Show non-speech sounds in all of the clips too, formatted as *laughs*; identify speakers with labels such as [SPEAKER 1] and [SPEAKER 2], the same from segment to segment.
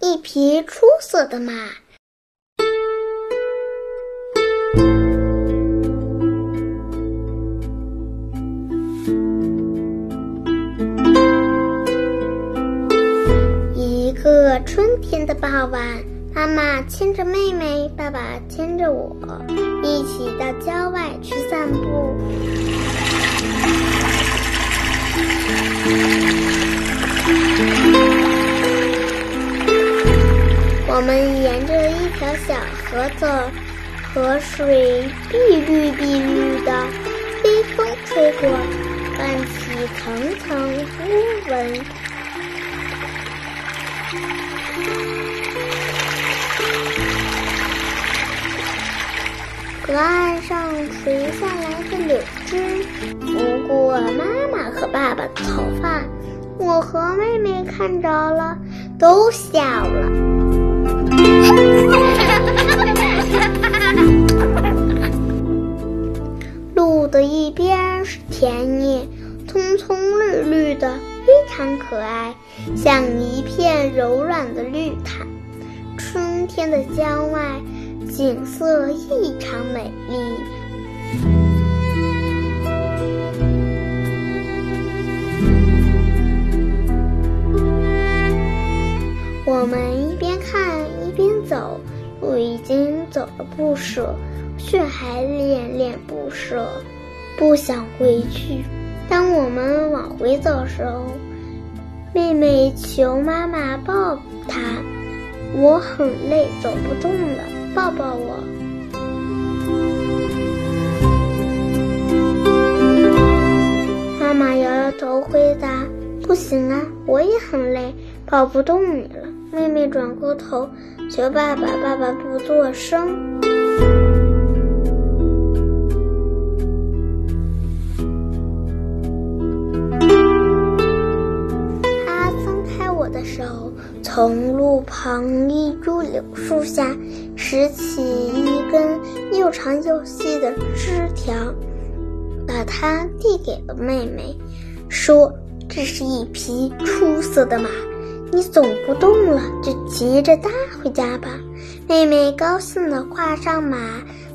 [SPEAKER 1] 一匹出色的马。一个春天的傍晚，妈妈牵着妹妹，爸爸牵着我，一起到郊外去散步。我们沿着一条小河走，河水碧绿碧绿的，微风吹过，泛起层层乌纹。河岸上垂下来的柳枝，拂过妈妈和爸爸的头发，我和妹妹看着了，都笑了。的一边是田野，葱葱绿绿的，非常可爱，像一片柔软的绿毯。春天的郊外。景色异常美丽。我们一边看一边走，路已经走了不舍，却还恋恋不舍，不想回去。当我们往回走时候，妹妹求妈妈抱她，我很累，走不动了。抱抱我，妈妈摇摇头回答：“不行啊，我也很累，抱不动你了。”妹妹转过头求爸爸，爸爸不作声。的手，从路旁一株柳树下。拾起一根又长又细的枝条，把它递给了妹妹，说：“这是一匹出色的马，你走不动了，就骑着它回家吧。”妹妹高兴地跨上马，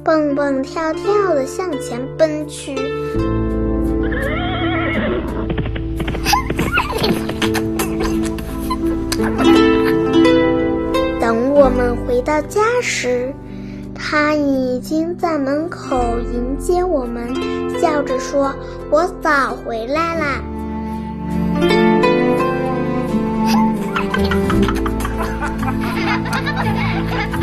[SPEAKER 1] 蹦蹦跳跳地向前奔去。我们回到家时，他已经在门口迎接我们，笑着说：“我早回来了。” *laughs*